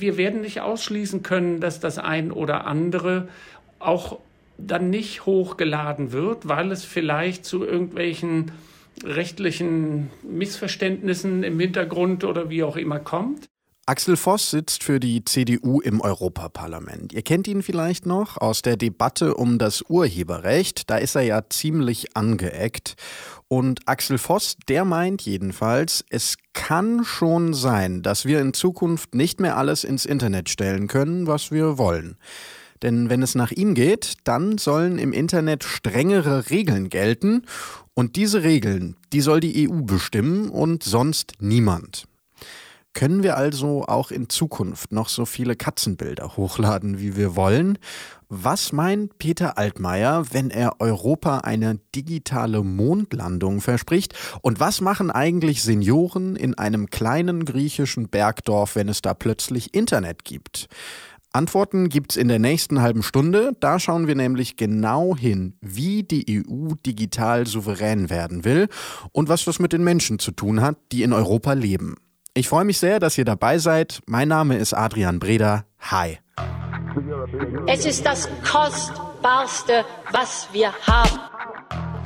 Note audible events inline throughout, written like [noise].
Wir werden nicht ausschließen können, dass das ein oder andere auch dann nicht hochgeladen wird, weil es vielleicht zu irgendwelchen rechtlichen Missverständnissen im Hintergrund oder wie auch immer kommt. Axel Voss sitzt für die CDU im Europaparlament. Ihr kennt ihn vielleicht noch aus der Debatte um das Urheberrecht. Da ist er ja ziemlich angeeckt. Und Axel Voss, der meint jedenfalls, es kann schon sein, dass wir in Zukunft nicht mehr alles ins Internet stellen können, was wir wollen. Denn wenn es nach ihm geht, dann sollen im Internet strengere Regeln gelten. Und diese Regeln, die soll die EU bestimmen und sonst niemand. Können wir also auch in Zukunft noch so viele Katzenbilder hochladen, wie wir wollen? Was meint Peter Altmaier, wenn er Europa eine digitale Mondlandung verspricht? Und was machen eigentlich Senioren in einem kleinen griechischen Bergdorf, wenn es da plötzlich Internet gibt? Antworten gibt's in der nächsten halben Stunde. Da schauen wir nämlich genau hin, wie die EU digital souverän werden will und was das mit den Menschen zu tun hat, die in Europa leben. Ich freue mich sehr, dass ihr dabei seid. Mein Name ist Adrian Breder. Hi. Es ist das Kostbarste, was wir haben.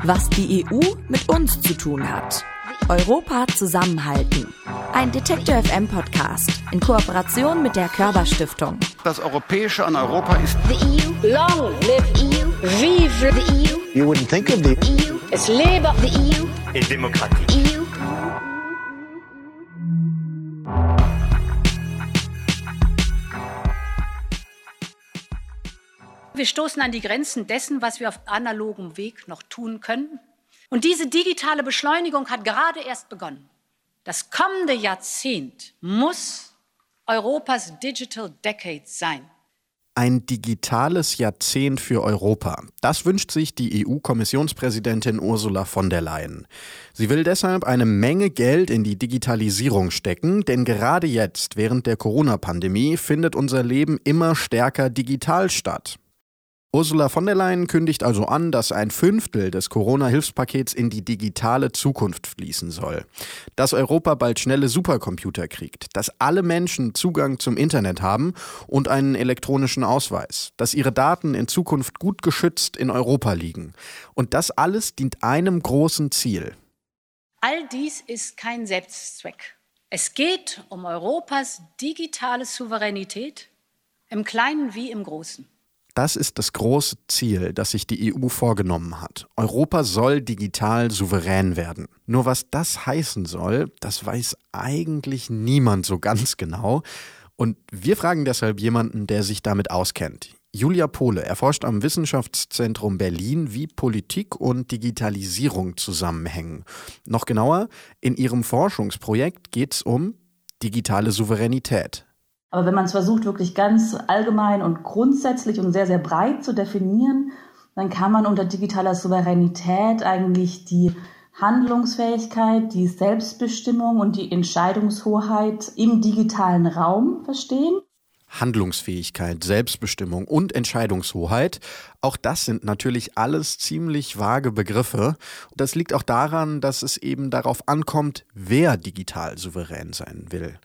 Was die EU mit uns zu tun hat. Europa zusammenhalten. Ein Detektor FM Podcast in Kooperation mit der Körperstiftung. Das Europäische an Europa ist The EU. Long live EU. Vive the EU. You wouldn't think of the EU. Es lebe the EU. in Demokratie. EU. Wir stoßen an die Grenzen dessen, was wir auf analogem Weg noch tun können. Und diese digitale Beschleunigung hat gerade erst begonnen. Das kommende Jahrzehnt muss Europas Digital Decade sein. Ein digitales Jahrzehnt für Europa. Das wünscht sich die EU-Kommissionspräsidentin Ursula von der Leyen. Sie will deshalb eine Menge Geld in die Digitalisierung stecken, denn gerade jetzt, während der Corona-Pandemie, findet unser Leben immer stärker digital statt. Ursula von der Leyen kündigt also an, dass ein Fünftel des Corona-Hilfspakets in die digitale Zukunft fließen soll. Dass Europa bald schnelle Supercomputer kriegt, dass alle Menschen Zugang zum Internet haben und einen elektronischen Ausweis, dass ihre Daten in Zukunft gut geschützt in Europa liegen. Und das alles dient einem großen Ziel. All dies ist kein Selbstzweck. Es geht um Europas digitale Souveränität im Kleinen wie im Großen. Das ist das große Ziel, das sich die EU vorgenommen hat. Europa soll digital souverän werden. Nur was das heißen soll, das weiß eigentlich niemand so ganz genau. Und wir fragen deshalb jemanden, der sich damit auskennt. Julia Pohle erforscht am Wissenschaftszentrum Berlin, wie Politik und Digitalisierung zusammenhängen. Noch genauer, in ihrem Forschungsprojekt geht es um digitale Souveränität. Aber wenn man es versucht, wirklich ganz allgemein und grundsätzlich und sehr, sehr breit zu definieren, dann kann man unter digitaler Souveränität eigentlich die Handlungsfähigkeit, die Selbstbestimmung und die Entscheidungshoheit im digitalen Raum verstehen. Handlungsfähigkeit, Selbstbestimmung und Entscheidungshoheit. Auch das sind natürlich alles ziemlich vage Begriffe. Das liegt auch daran, dass es eben darauf ankommt, wer digital souverän sein will.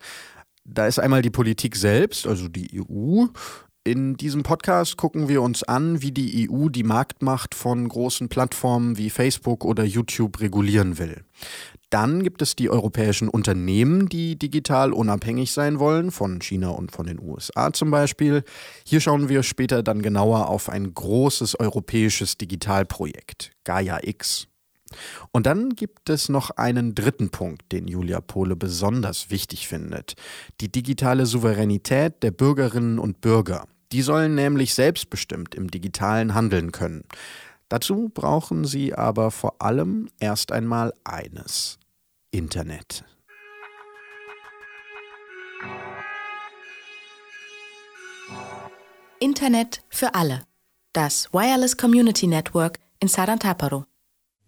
Da ist einmal die Politik selbst, also die EU. In diesem Podcast gucken wir uns an, wie die EU die Marktmacht von großen Plattformen wie Facebook oder YouTube regulieren will. Dann gibt es die europäischen Unternehmen, die digital unabhängig sein wollen, von China und von den USA zum Beispiel. Hier schauen wir später dann genauer auf ein großes europäisches Digitalprojekt, Gaia X. Und dann gibt es noch einen dritten Punkt, den Julia Pohle besonders wichtig findet. Die digitale Souveränität der Bürgerinnen und Bürger. Die sollen nämlich selbstbestimmt im digitalen handeln können. Dazu brauchen sie aber vor allem erst einmal eines. Internet. Internet für alle. Das Wireless Community Network in Sarantaparo.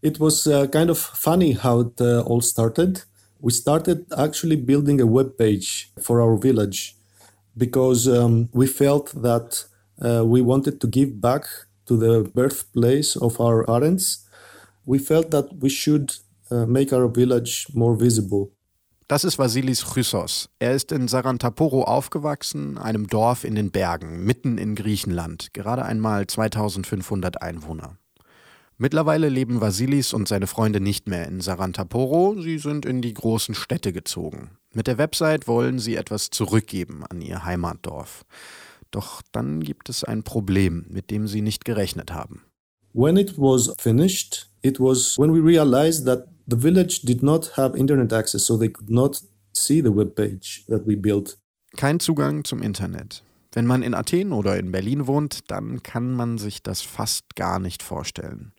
It was uh, kind of funny how it uh, all started. We started actually building a web page for our village because um, we felt that uh, we wanted to give back to the birthplace of our parents. We felt that we should uh, make our village more visible. Das ist Vasilis Chrysos. Er ist in Sarantaporo aufgewachsen, einem Dorf in den Bergen, mitten in Griechenland, gerade einmal 2500 Einwohner. Mittlerweile leben Vasilis und seine Freunde nicht mehr in Sarantaporo, sie sind in die großen Städte gezogen. Mit der Website wollen sie etwas zurückgeben an ihr Heimatdorf. Doch dann gibt es ein Problem, mit dem sie nicht gerechnet haben. When it was finished, it was when we realized that The village did not have internet access, so they could not see the web page that we built. Kein Zugang zum Internet. Wenn man in Athen oder in Berlin wohnt, dann kann man sich das fast gar nicht vorstellen.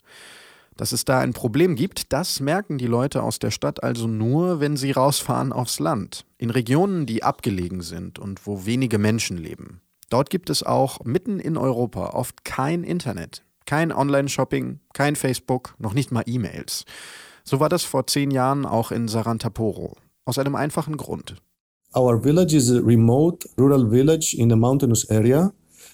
Dass es da ein Problem gibt, das merken die Leute aus der Stadt also nur, wenn sie rausfahren aufs Land, in Regionen, die abgelegen sind und wo wenige Menschen leben. Dort gibt es auch mitten in Europa oft kein Internet, kein Online-Shopping, kein Facebook, noch nicht mal E-Mails. So war das vor zehn Jahren auch in Sarantaporo. Aus einem einfachen Grund. Our village is a remote rural village in a mountainous area.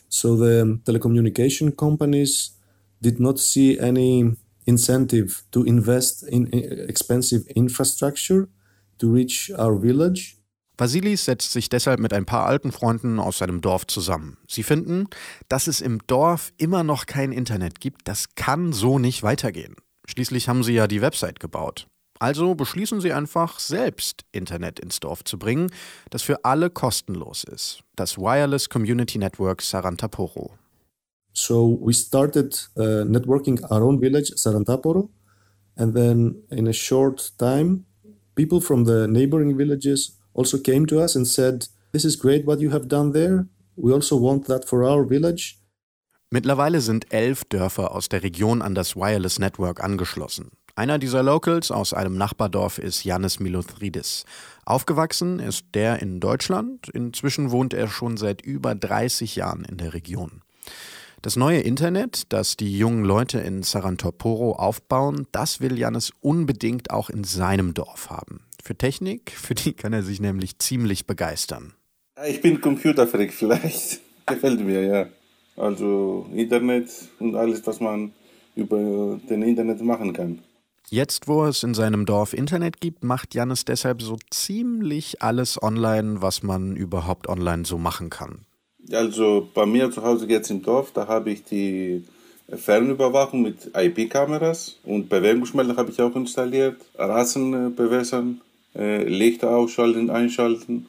So the telecommunication companies did not see any incentive to invest in expensive infrastructure to reach our village. Vasilis setzt sich deshalb mit ein paar alten Freunden aus seinem Dorf zusammen. Sie finden, dass es im Dorf immer noch kein Internet gibt, das kann so nicht weitergehen. Schließlich haben sie ja die Website gebaut. Also beschließen sie einfach, selbst Internet ins Dorf zu bringen, das für alle kostenlos ist. Das Wireless Community Network Sarantaporo. So we started uh, networking our own village, Sarantaporo, and then in a short time, people from the neighboring villages also came to us and said, "This is great what you have done there. We also want that for our village." Mittlerweile sind elf Dörfer aus der Region an das Wireless Network angeschlossen. Einer dieser Locals aus einem Nachbardorf ist Yannis Milothridis. Aufgewachsen ist der in Deutschland, inzwischen wohnt er schon seit über 30 Jahren in der Region. Das neue Internet, das die jungen Leute in Sarantoporo aufbauen, das will Jannis unbedingt auch in seinem Dorf haben. Für Technik, für die kann er sich nämlich ziemlich begeistern. Ich bin Computerfreak [laughs] vielleicht. Gefällt mir, ja. Also Internet und alles, was man über den Internet machen kann. Jetzt, wo es in seinem Dorf Internet gibt, macht Jannis deshalb so ziemlich alles online, was man überhaupt online so machen kann. Also bei mir zu Hause jetzt im Dorf, da habe ich die Fernüberwachung mit IP-Kameras und Bewegungsmelder habe ich auch installiert, Rasen bewässern, äh, Lichter ausschalten, einschalten,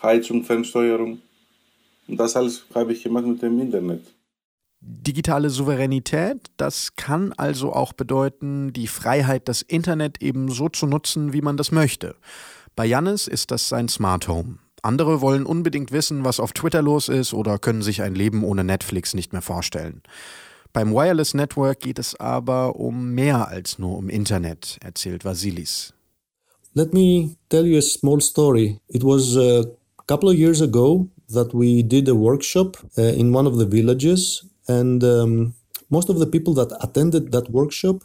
Heizung, Fernsteuerung. Und das alles habe ich gemacht mit dem Internet. Digitale Souveränität, das kann also auch bedeuten, die Freiheit, das Internet eben so zu nutzen, wie man das möchte. Bei Jannis ist das sein Smart Home. Andere wollen unbedingt wissen, was auf Twitter los ist oder können sich ein Leben ohne Netflix nicht mehr vorstellen. Beim Wireless Network geht es aber um mehr als nur um Internet, erzählt Vasilis. Let me tell you a small story. It was a couple of years ago that we did a workshop uh, in one of the villages, and um, most of the people that attended that workshop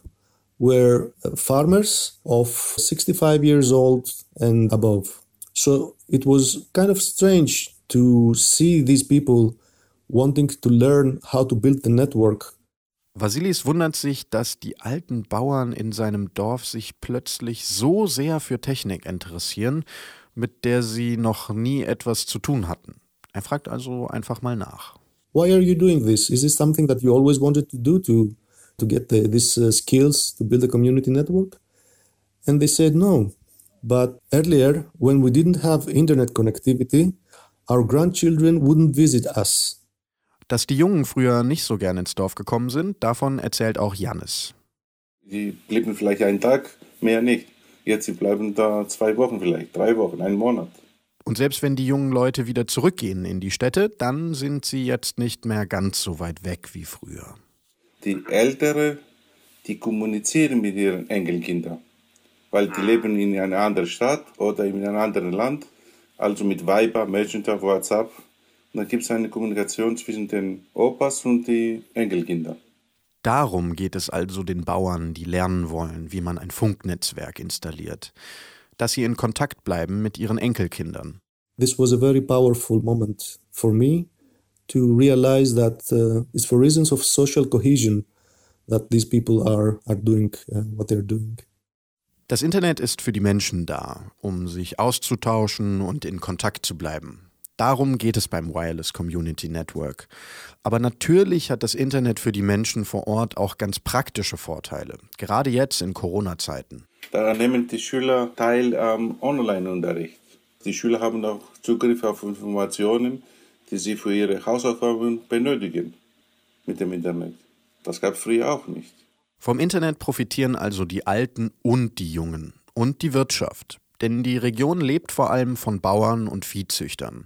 were farmers of 65 years old and above. So it was kind of strange to see these people wanting to learn how to build the network. Vasilis wundert sich, dass die alten Bauern in seinem Dorf sich plötzlich so sehr für Technik interessieren, mit der sie noch nie etwas zu tun hatten. Er fragt also einfach mal nach. Why are you doing this? Is this something that you always wanted to do to to get the, these uh, skills to build a community network? And they said no. But earlier, when we didn't have internet connectivity, our grandchildren wouldn't visit us. Dass die Jungen früher nicht so gern ins Dorf gekommen sind, davon erzählt auch Jannis. Sie blieben vielleicht einen Tag, mehr nicht. Jetzt sie bleiben da zwei Wochen vielleicht, drei Wochen, einen Monat. Und selbst wenn die jungen Leute wieder zurückgehen in die Städte, dann sind sie jetzt nicht mehr ganz so weit weg wie früher. Die Ältere, die kommunizieren mit ihren Enkelkindern, weil die leben in einer anderen Stadt oder in einem anderen Land, also mit Viber, Messenger, WhatsApp. Und dann gibt es eine Kommunikation zwischen den Opas und den Enkelkindern. Darum geht es also den Bauern, die lernen wollen, wie man ein Funknetzwerk installiert dass sie in Kontakt bleiben mit ihren Enkelkindern. This was a very powerful moment for me to realize that uh, it's for reasons of social cohesion that these people are, are doing uh, what they're doing. Das Internet ist für die Menschen da, um sich auszutauschen und in Kontakt zu bleiben. Darum geht es beim Wireless Community Network. Aber natürlich hat das Internet für die Menschen vor Ort auch ganz praktische Vorteile, gerade jetzt in Corona-Zeiten. Da nehmen die Schüler teil am Online-Unterricht. Die Schüler haben auch Zugriff auf Informationen, die sie für ihre Hausaufgaben benötigen mit dem Internet. Das gab es früher auch nicht. Vom Internet profitieren also die Alten und die Jungen und die Wirtschaft. Denn die Region lebt vor allem von Bauern und Viehzüchtern.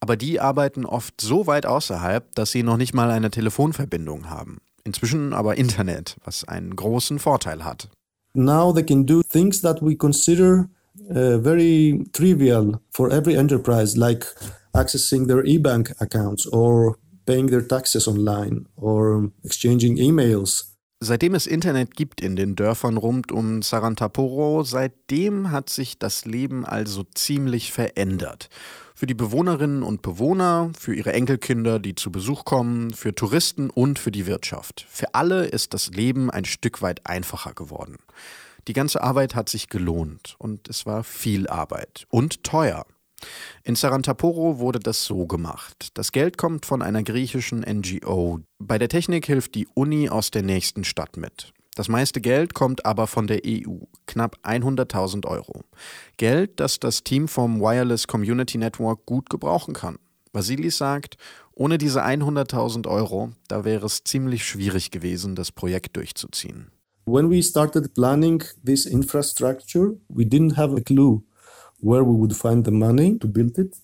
Aber die arbeiten oft so weit außerhalb, dass sie noch nicht mal eine Telefonverbindung haben. Inzwischen aber Internet, was einen großen Vorteil hat. Now they can do things that we consider uh, very trivial for every enterprise, like accessing their e-bank accounts or paying their taxes online or exchanging emails. Seitdem es Internet gibt in den Dörfern rund um Sarantaporo, seitdem hat sich das Leben also ziemlich verändert. Für die Bewohnerinnen und Bewohner, für ihre Enkelkinder, die zu Besuch kommen, für Touristen und für die Wirtschaft. Für alle ist das Leben ein Stück weit einfacher geworden. Die ganze Arbeit hat sich gelohnt und es war viel Arbeit und teuer. In Sarantaporo wurde das so gemacht. Das Geld kommt von einer griechischen NGO. Bei der Technik hilft die Uni aus der nächsten Stadt mit. Das meiste Geld kommt aber von der EU, knapp 100.000 Euro. Geld, das das Team vom Wireless Community Network gut gebrauchen kann. Vasilis sagt, ohne diese 100.000 Euro, da wäre es ziemlich schwierig gewesen, das Projekt durchzuziehen. When we started planning this infrastructure, we didn't have a clue where we would find the money to build it.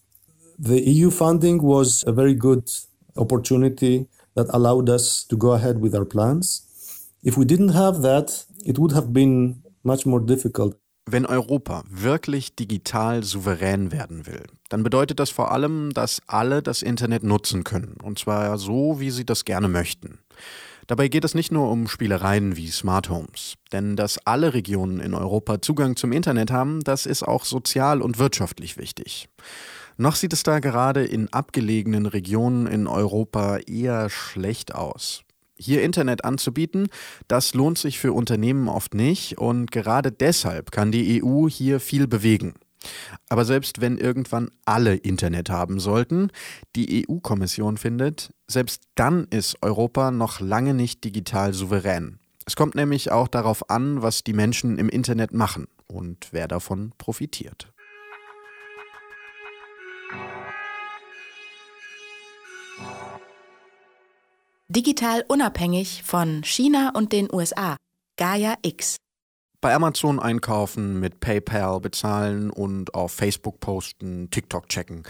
The EU funding was a very good opportunity that allowed us to go ahead with our plans. If we didn't have that, it would have been much more difficult. Wenn Europa wirklich digital souverän werden will, dann bedeutet das vor allem, dass alle das Internet nutzen können, und zwar so, wie sie das gerne möchten. Dabei geht es nicht nur um Spielereien wie Smart Homes. Denn dass alle Regionen in Europa Zugang zum Internet haben, das ist auch sozial und wirtschaftlich wichtig. Noch sieht es da gerade in abgelegenen Regionen in Europa eher schlecht aus. Hier Internet anzubieten, das lohnt sich für Unternehmen oft nicht und gerade deshalb kann die EU hier viel bewegen. Aber selbst wenn irgendwann alle Internet haben sollten, die EU-Kommission findet, selbst dann ist Europa noch lange nicht digital souverän. Es kommt nämlich auch darauf an, was die Menschen im Internet machen und wer davon profitiert. Digital unabhängig von China und den USA. Gaia X bei Amazon einkaufen, mit PayPal bezahlen und auf Facebook posten, TikTok checken.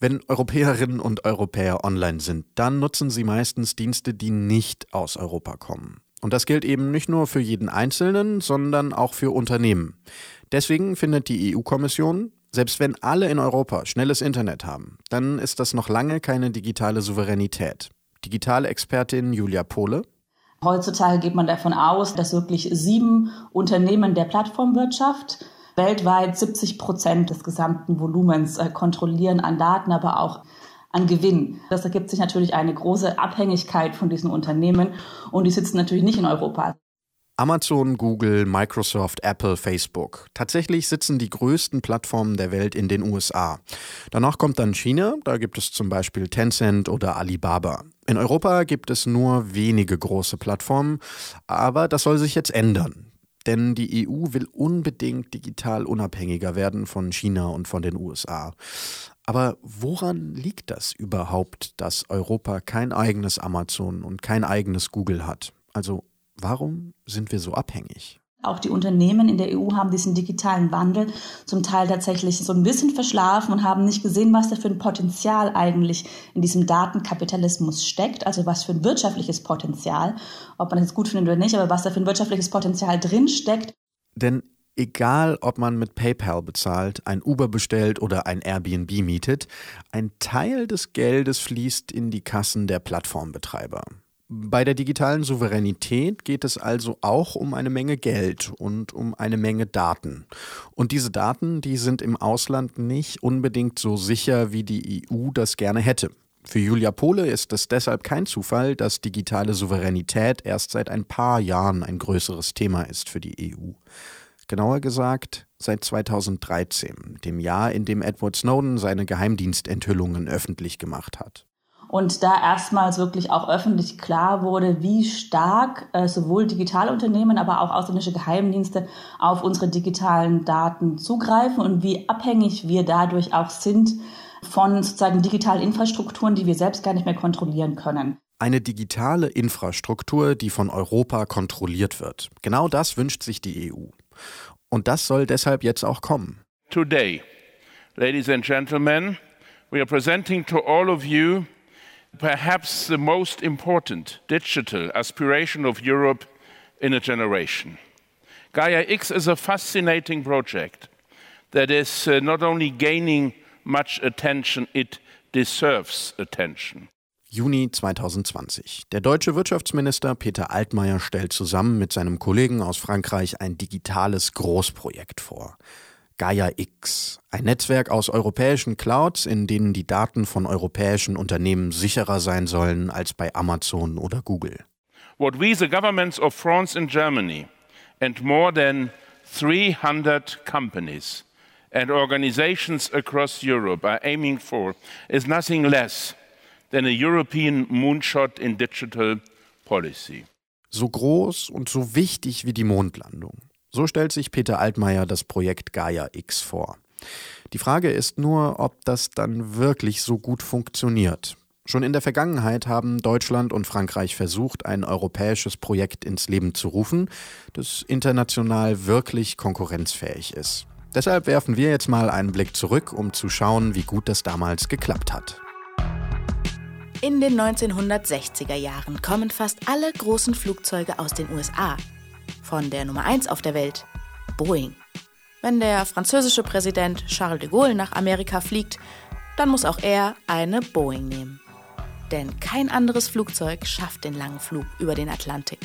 Wenn Europäerinnen und Europäer online sind, dann nutzen sie meistens Dienste, die nicht aus Europa kommen. Und das gilt eben nicht nur für jeden Einzelnen, sondern auch für Unternehmen. Deswegen findet die EU-Kommission, selbst wenn alle in Europa schnelles Internet haben, dann ist das noch lange keine digitale Souveränität. Digitale Expertin Julia Pohle. Heutzutage geht man davon aus, dass wirklich sieben Unternehmen der Plattformwirtschaft weltweit 70 Prozent des gesamten Volumens äh, kontrollieren an Daten, aber auch an Gewinn. Das ergibt sich natürlich eine große Abhängigkeit von diesen Unternehmen und die sitzen natürlich nicht in Europa. Amazon, Google, Microsoft, Apple, Facebook. Tatsächlich sitzen die größten Plattformen der Welt in den USA. Danach kommt dann China, da gibt es zum Beispiel Tencent oder Alibaba. In Europa gibt es nur wenige große Plattformen, aber das soll sich jetzt ändern. Denn die EU will unbedingt digital unabhängiger werden von China und von den USA. Aber woran liegt das überhaupt, dass Europa kein eigenes Amazon und kein eigenes Google hat? Also Warum sind wir so abhängig? Auch die Unternehmen in der EU haben diesen digitalen Wandel zum Teil tatsächlich so ein bisschen verschlafen und haben nicht gesehen, was da für ein Potenzial eigentlich in diesem Datenkapitalismus steckt, also was für ein wirtschaftliches Potenzial, ob man das gut findet oder nicht, aber was da für ein wirtschaftliches Potenzial drin steckt. Denn egal, ob man mit PayPal bezahlt, ein Uber bestellt oder ein Airbnb mietet, ein Teil des Geldes fließt in die Kassen der Plattformbetreiber. Bei der digitalen Souveränität geht es also auch um eine Menge Geld und um eine Menge Daten. Und diese Daten, die sind im Ausland nicht unbedingt so sicher, wie die EU das gerne hätte. Für Julia Pohle ist es deshalb kein Zufall, dass digitale Souveränität erst seit ein paar Jahren ein größeres Thema ist für die EU. Genauer gesagt seit 2013, dem Jahr, in dem Edward Snowden seine Geheimdienstenthüllungen öffentlich gemacht hat. Und da erstmals wirklich auch öffentlich klar wurde, wie stark äh, sowohl digitale Unternehmen, aber auch ausländische Geheimdienste auf unsere digitalen Daten zugreifen und wie abhängig wir dadurch auch sind von sozusagen digitalen Infrastrukturen, die wir selbst gar nicht mehr kontrollieren können. Eine digitale Infrastruktur, die von Europa kontrolliert wird. Genau das wünscht sich die EU. Und das soll deshalb jetzt auch kommen. Today, ladies and gentlemen, we are presenting to all of you perhaps the most important digital aspiration of Europe in a generation. Gaia X is a fascinating project that is uh, not only gaining much attention, it deserves attention. Juni 2020. Der deutsche Wirtschaftsminister Peter Altmaier stellt zusammen mit seinem Kollegen aus Frankreich ein digitales Großprojekt vor. Gaia X, ein Netzwerk aus europäischen Clouds, in denen die Daten von europäischen Unternehmen sicherer sein sollen als bei Amazon oder Google. What we the governments of France and Germany and more than 300 companies and organizations across Europe are aiming for is nothing less than a European moonshot in digital policy. So groß und so wichtig wie die Mondlandung. So stellt sich Peter Altmaier das Projekt Gaia X vor. Die Frage ist nur, ob das dann wirklich so gut funktioniert. Schon in der Vergangenheit haben Deutschland und Frankreich versucht, ein europäisches Projekt ins Leben zu rufen, das international wirklich konkurrenzfähig ist. Deshalb werfen wir jetzt mal einen Blick zurück, um zu schauen, wie gut das damals geklappt hat. In den 1960er Jahren kommen fast alle großen Flugzeuge aus den USA. Von der Nummer 1 auf der Welt, Boeing. Wenn der französische Präsident Charles de Gaulle nach Amerika fliegt, dann muss auch er eine Boeing nehmen. Denn kein anderes Flugzeug schafft den langen Flug über den Atlantik.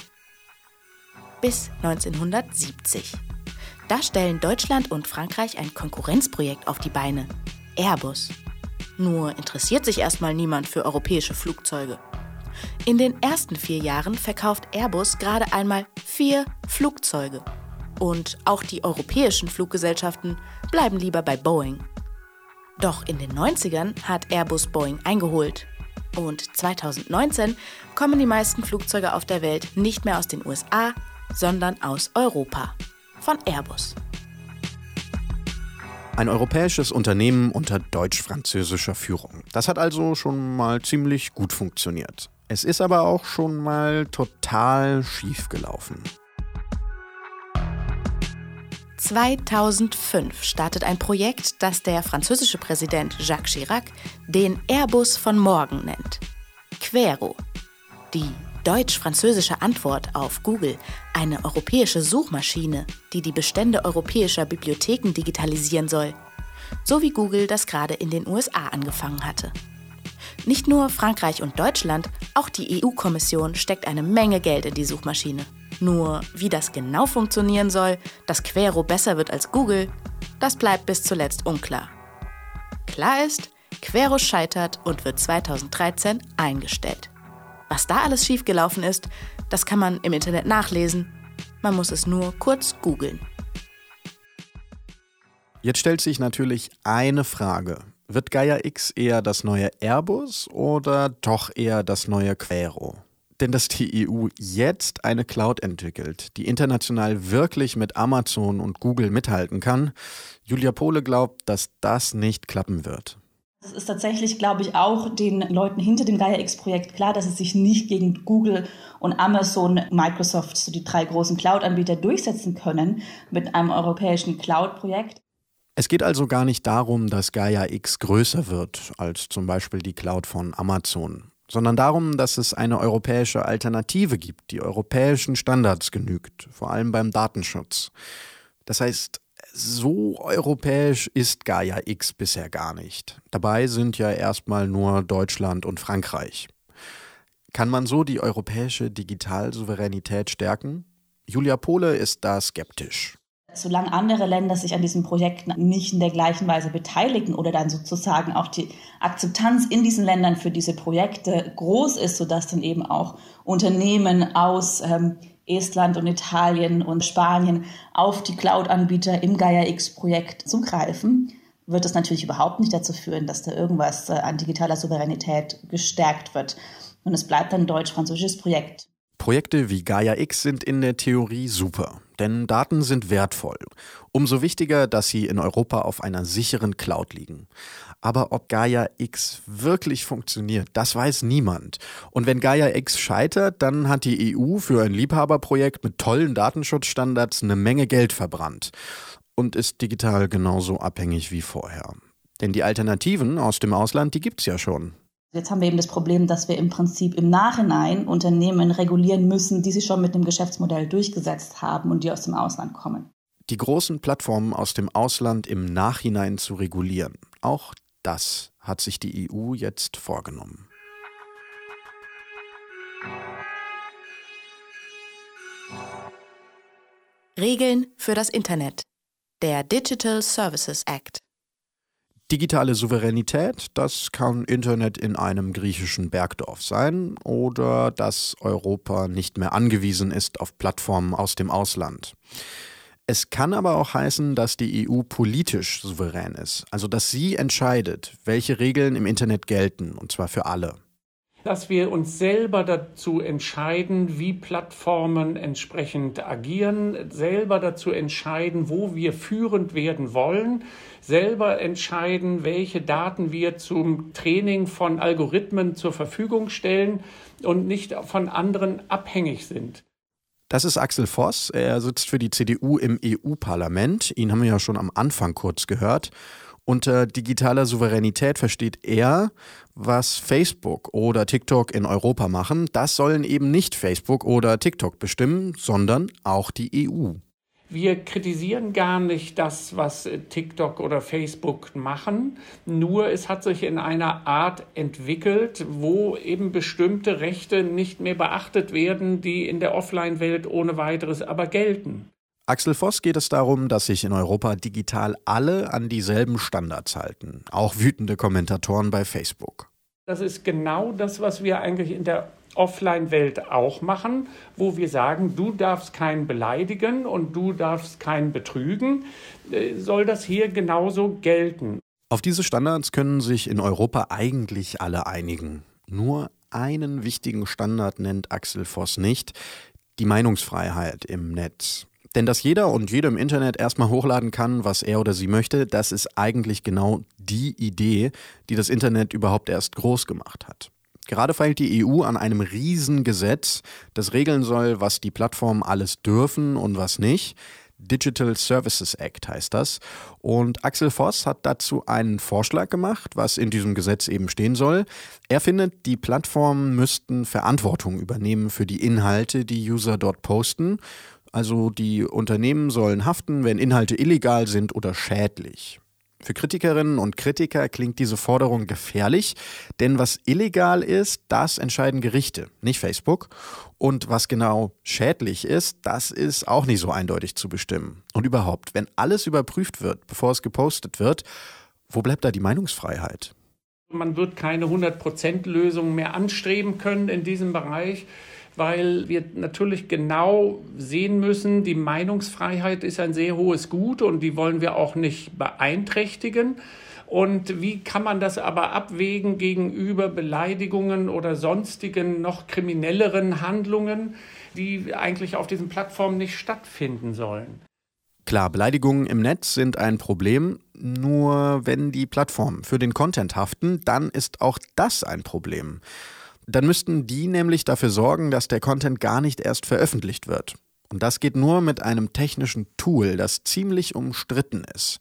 Bis 1970. Da stellen Deutschland und Frankreich ein Konkurrenzprojekt auf die Beine. Airbus. Nur interessiert sich erstmal niemand für europäische Flugzeuge. In den ersten vier Jahren verkauft Airbus gerade einmal vier Flugzeuge. Und auch die europäischen Fluggesellschaften bleiben lieber bei Boeing. Doch in den 90ern hat Airbus Boeing eingeholt. Und 2019 kommen die meisten Flugzeuge auf der Welt nicht mehr aus den USA, sondern aus Europa. Von Airbus. Ein europäisches Unternehmen unter deutsch-französischer Führung. Das hat also schon mal ziemlich gut funktioniert. Es ist aber auch schon mal total schief gelaufen. 2005 startet ein Projekt, das der französische Präsident Jacques Chirac den Airbus von morgen nennt. Quero. Die deutsch-französische Antwort auf Google, eine europäische Suchmaschine, die die Bestände europäischer Bibliotheken digitalisieren soll, so wie Google das gerade in den USA angefangen hatte. Nicht nur Frankreich und Deutschland, auch die EU-Kommission steckt eine Menge Geld in die Suchmaschine. Nur wie das genau funktionieren soll, dass Quero besser wird als Google, das bleibt bis zuletzt unklar. Klar ist, Quero scheitert und wird 2013 eingestellt. Was da alles schiefgelaufen ist, das kann man im Internet nachlesen. Man muss es nur kurz googeln. Jetzt stellt sich natürlich eine Frage. Wird Gaia X eher das neue Airbus oder doch eher das neue Quero? Denn dass die EU jetzt eine Cloud entwickelt, die international wirklich mit Amazon und Google mithalten kann, Julia Pohle glaubt, dass das nicht klappen wird. Es ist tatsächlich, glaube ich, auch den Leuten hinter dem Gaia-X-Projekt klar, dass es sich nicht gegen Google und Amazon, Microsoft, so die drei großen Cloud-Anbieter durchsetzen können mit einem europäischen Cloud-Projekt. Es geht also gar nicht darum, dass Gaia X größer wird als zum Beispiel die Cloud von Amazon, sondern darum, dass es eine europäische Alternative gibt, die europäischen Standards genügt, vor allem beim Datenschutz. Das heißt, so europäisch ist Gaia X bisher gar nicht. Dabei sind ja erstmal nur Deutschland und Frankreich. Kann man so die europäische Digitalsouveränität stärken? Julia Pohle ist da skeptisch. Solange andere Länder sich an diesen Projekten nicht in der gleichen Weise beteiligen oder dann sozusagen auch die Akzeptanz in diesen Ländern für diese Projekte groß ist, sodass dann eben auch Unternehmen aus ähm, Estland und Italien und Spanien auf die Cloud-Anbieter im Gaia-X-Projekt zugreifen, wird es natürlich überhaupt nicht dazu führen, dass da irgendwas äh, an digitaler Souveränität gestärkt wird. Und es bleibt ein deutsch-französisches Projekt. Projekte wie Gaia X sind in der Theorie super, denn Daten sind wertvoll. Umso wichtiger, dass sie in Europa auf einer sicheren Cloud liegen. Aber ob Gaia X wirklich funktioniert, das weiß niemand. Und wenn Gaia X scheitert, dann hat die EU für ein Liebhaberprojekt mit tollen Datenschutzstandards eine Menge Geld verbrannt und ist digital genauso abhängig wie vorher. Denn die Alternativen aus dem Ausland, die gibt's ja schon. Jetzt haben wir eben das Problem, dass wir im Prinzip im Nachhinein Unternehmen regulieren müssen, die sich schon mit dem Geschäftsmodell durchgesetzt haben und die aus dem Ausland kommen. Die großen Plattformen aus dem Ausland im Nachhinein zu regulieren. Auch das hat sich die EU jetzt vorgenommen. Regeln für das Internet. Der Digital Services Act. Digitale Souveränität, das kann Internet in einem griechischen Bergdorf sein oder dass Europa nicht mehr angewiesen ist auf Plattformen aus dem Ausland. Es kann aber auch heißen, dass die EU politisch souverän ist, also dass sie entscheidet, welche Regeln im Internet gelten, und zwar für alle dass wir uns selber dazu entscheiden, wie Plattformen entsprechend agieren, selber dazu entscheiden, wo wir führend werden wollen, selber entscheiden, welche Daten wir zum Training von Algorithmen zur Verfügung stellen und nicht von anderen abhängig sind. Das ist Axel Voss. Er sitzt für die CDU im EU-Parlament. Ihn haben wir ja schon am Anfang kurz gehört. Unter digitaler Souveränität versteht er, was Facebook oder TikTok in Europa machen. Das sollen eben nicht Facebook oder TikTok bestimmen, sondern auch die EU. Wir kritisieren gar nicht das, was TikTok oder Facebook machen, nur es hat sich in einer Art entwickelt, wo eben bestimmte Rechte nicht mehr beachtet werden, die in der Offline-Welt ohne weiteres aber gelten. Axel Voss geht es darum, dass sich in Europa digital alle an dieselben Standards halten, auch wütende Kommentatoren bei Facebook. Das ist genau das, was wir eigentlich in der Offline-Welt auch machen, wo wir sagen, du darfst keinen beleidigen und du darfst keinen betrügen, äh, soll das hier genauso gelten. Auf diese Standards können sich in Europa eigentlich alle einigen. Nur einen wichtigen Standard nennt Axel Voss nicht, die Meinungsfreiheit im Netz. Denn dass jeder und jede im Internet erstmal hochladen kann, was er oder sie möchte, das ist eigentlich genau die Idee, die das Internet überhaupt erst groß gemacht hat. Gerade feilt die EU an einem Riesengesetz, das regeln soll, was die Plattformen alles dürfen und was nicht. Digital Services Act heißt das. Und Axel Voss hat dazu einen Vorschlag gemacht, was in diesem Gesetz eben stehen soll. Er findet, die Plattformen müssten Verantwortung übernehmen für die Inhalte, die User dort posten. Also die Unternehmen sollen haften, wenn Inhalte illegal sind oder schädlich. Für Kritikerinnen und Kritiker klingt diese Forderung gefährlich, denn was illegal ist, das entscheiden Gerichte, nicht Facebook. Und was genau schädlich ist, das ist auch nicht so eindeutig zu bestimmen. Und überhaupt, wenn alles überprüft wird, bevor es gepostet wird, wo bleibt da die Meinungsfreiheit? Man wird keine 100%-Lösung mehr anstreben können in diesem Bereich weil wir natürlich genau sehen müssen, die Meinungsfreiheit ist ein sehr hohes Gut und die wollen wir auch nicht beeinträchtigen. Und wie kann man das aber abwägen gegenüber Beleidigungen oder sonstigen noch kriminelleren Handlungen, die eigentlich auf diesen Plattformen nicht stattfinden sollen? Klar, Beleidigungen im Netz sind ein Problem, nur wenn die Plattformen für den Content haften, dann ist auch das ein Problem. Dann müssten die nämlich dafür sorgen, dass der Content gar nicht erst veröffentlicht wird. Und das geht nur mit einem technischen Tool, das ziemlich umstritten ist.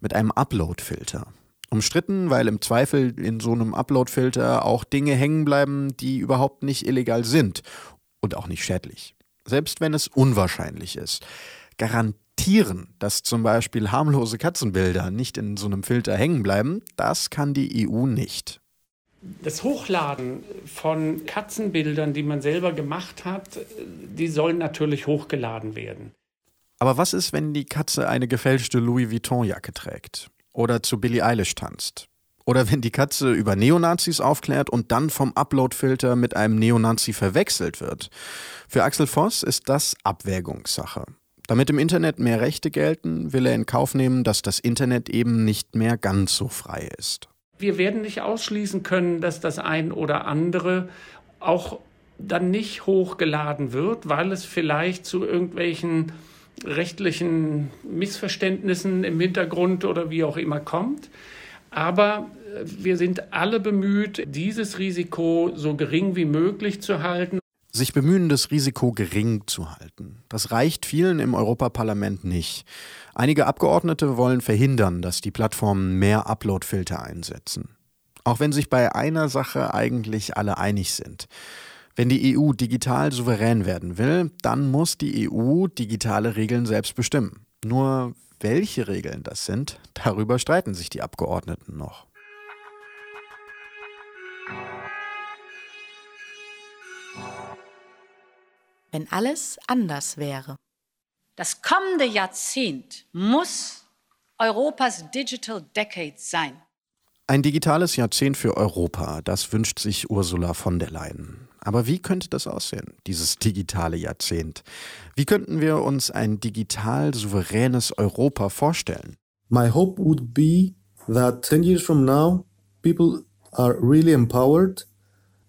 Mit einem Upload-Filter. Umstritten, weil im Zweifel in so einem Upload-Filter auch Dinge hängen bleiben, die überhaupt nicht illegal sind und auch nicht schädlich. Selbst wenn es unwahrscheinlich ist. Garantieren, dass zum Beispiel harmlose Katzenbilder nicht in so einem Filter hängen bleiben, das kann die EU nicht das Hochladen von Katzenbildern, die man selber gemacht hat, die sollen natürlich hochgeladen werden. Aber was ist, wenn die Katze eine gefälschte Louis Vuitton-Jacke trägt? Oder zu Billie Eilish tanzt? Oder wenn die Katze über Neonazis aufklärt und dann vom Uploadfilter mit einem Neonazi verwechselt wird. Für Axel Voss ist das Abwägungssache. Damit im Internet mehr Rechte gelten, will er in Kauf nehmen, dass das Internet eben nicht mehr ganz so frei ist. Wir werden nicht ausschließen können, dass das ein oder andere auch dann nicht hochgeladen wird, weil es vielleicht zu irgendwelchen rechtlichen Missverständnissen im Hintergrund oder wie auch immer kommt. Aber äh, wir sind alle bemüht, dieses Risiko so gering wie möglich zu halten. Sich bemühen, das Risiko gering zu halten. Das reicht vielen im Europaparlament nicht. Einige Abgeordnete wollen verhindern, dass die Plattformen mehr Uploadfilter einsetzen. Auch wenn sich bei einer Sache eigentlich alle einig sind. Wenn die EU digital souverän werden will, dann muss die EU digitale Regeln selbst bestimmen. Nur welche Regeln das sind, darüber streiten sich die Abgeordneten noch. Wenn alles anders wäre. Das kommende Jahrzehnt muss Europas Digital Decade sein. Ein digitales Jahrzehnt für Europa, das wünscht sich Ursula von der Leyen. Aber wie könnte das aussehen, dieses digitale Jahrzehnt? Wie könnten wir uns ein digital souveränes Europa vorstellen? My hope would be that 10 years from now, people are really empowered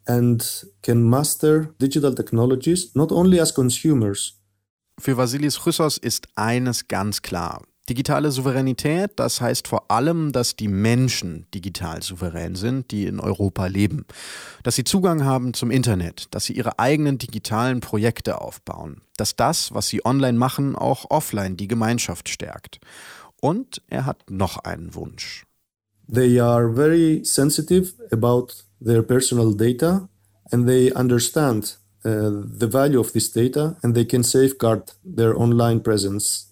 and can master digital technologies, not only as consumers. Für Vasilis Chrysos ist eines ganz klar. Digitale Souveränität, das heißt vor allem, dass die Menschen digital souverän sind, die in Europa leben. Dass sie Zugang haben zum Internet, dass sie ihre eigenen digitalen Projekte aufbauen. Dass das, was sie online machen, auch offline die Gemeinschaft stärkt. Und er hat noch einen Wunsch. They are very sensitive about their personal data and they understand uh, the value of this data and they can safeguard their online presence.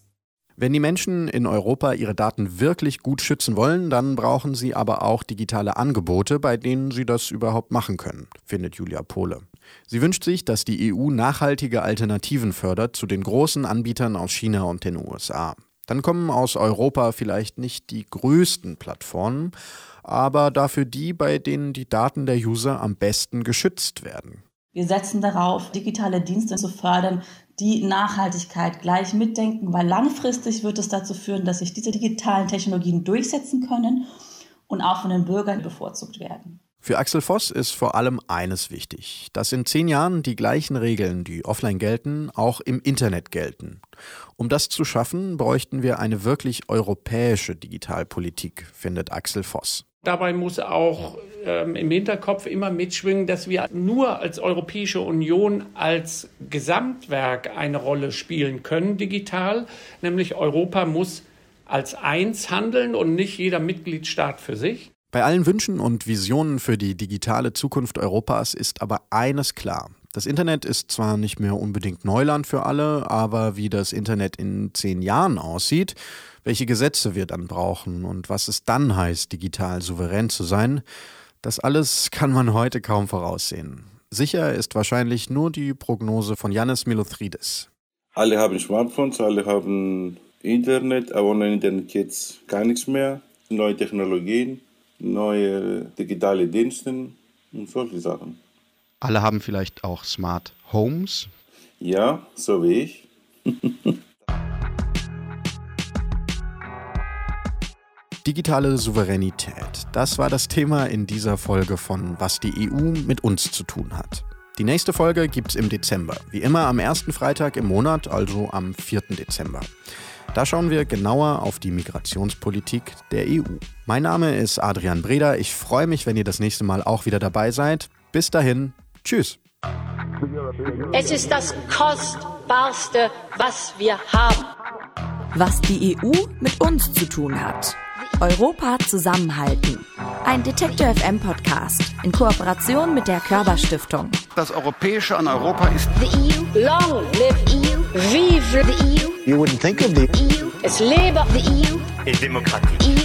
Wenn die Menschen in Europa ihre Daten wirklich gut schützen wollen, dann brauchen sie aber auch digitale Angebote, bei denen sie das überhaupt machen können, findet Julia Pohle. Sie wünscht sich, dass die EU nachhaltige Alternativen fördert zu den großen Anbietern aus China und den USA. Dann kommen aus Europa vielleicht nicht die größten Plattformen, aber dafür die, bei denen die Daten der User am besten geschützt werden. Wir setzen darauf, digitale Dienste zu fördern, die Nachhaltigkeit gleich mitdenken, weil langfristig wird es dazu führen, dass sich diese digitalen Technologien durchsetzen können und auch von den Bürgern bevorzugt werden. Für Axel Voss ist vor allem eines wichtig, dass in zehn Jahren die gleichen Regeln, die offline gelten, auch im Internet gelten. Um das zu schaffen, bräuchten wir eine wirklich europäische Digitalpolitik, findet Axel Voss. Dabei muss auch ähm, im Hinterkopf immer mitschwingen, dass wir nur als Europäische Union als Gesamtwerk eine Rolle spielen können digital. Nämlich Europa muss als eins handeln und nicht jeder Mitgliedstaat für sich. Bei allen Wünschen und Visionen für die digitale Zukunft Europas ist aber eines klar. Das Internet ist zwar nicht mehr unbedingt Neuland für alle, aber wie das Internet in zehn Jahren aussieht, welche Gesetze wir dann brauchen und was es dann heißt, digital souverän zu sein, das alles [laughs] kann man heute kaum voraussehen. Sicher ist wahrscheinlich nur die Prognose von Yannis Milothridis. Alle haben Smartphones, alle haben Internet, aber ohne Internet jetzt gar nichts mehr. Neue Technologien, neue digitale Dienste und solche Sachen. Alle haben vielleicht auch Smart Homes? Ja, so wie ich. [laughs] Digitale Souveränität. Das war das Thema in dieser Folge von Was die EU mit uns zu tun hat. Die nächste Folge gibt's im Dezember. Wie immer am ersten Freitag im Monat, also am 4. Dezember. Da schauen wir genauer auf die Migrationspolitik der EU. Mein Name ist Adrian Breder. Ich freue mich, wenn ihr das nächste Mal auch wieder dabei seid. Bis dahin, tschüss. Es ist das Kostbarste, was wir haben. Was die EU mit uns zu tun hat. Europa zusammenhalten. Ein Detektor FM Podcast in Kooperation mit der Körperstiftung. Das Europäische an Europa ist The EU. Long live EU. Vive the EU. You wouldn't think of the EU. Es lebe the EU. in Demokratie. EU.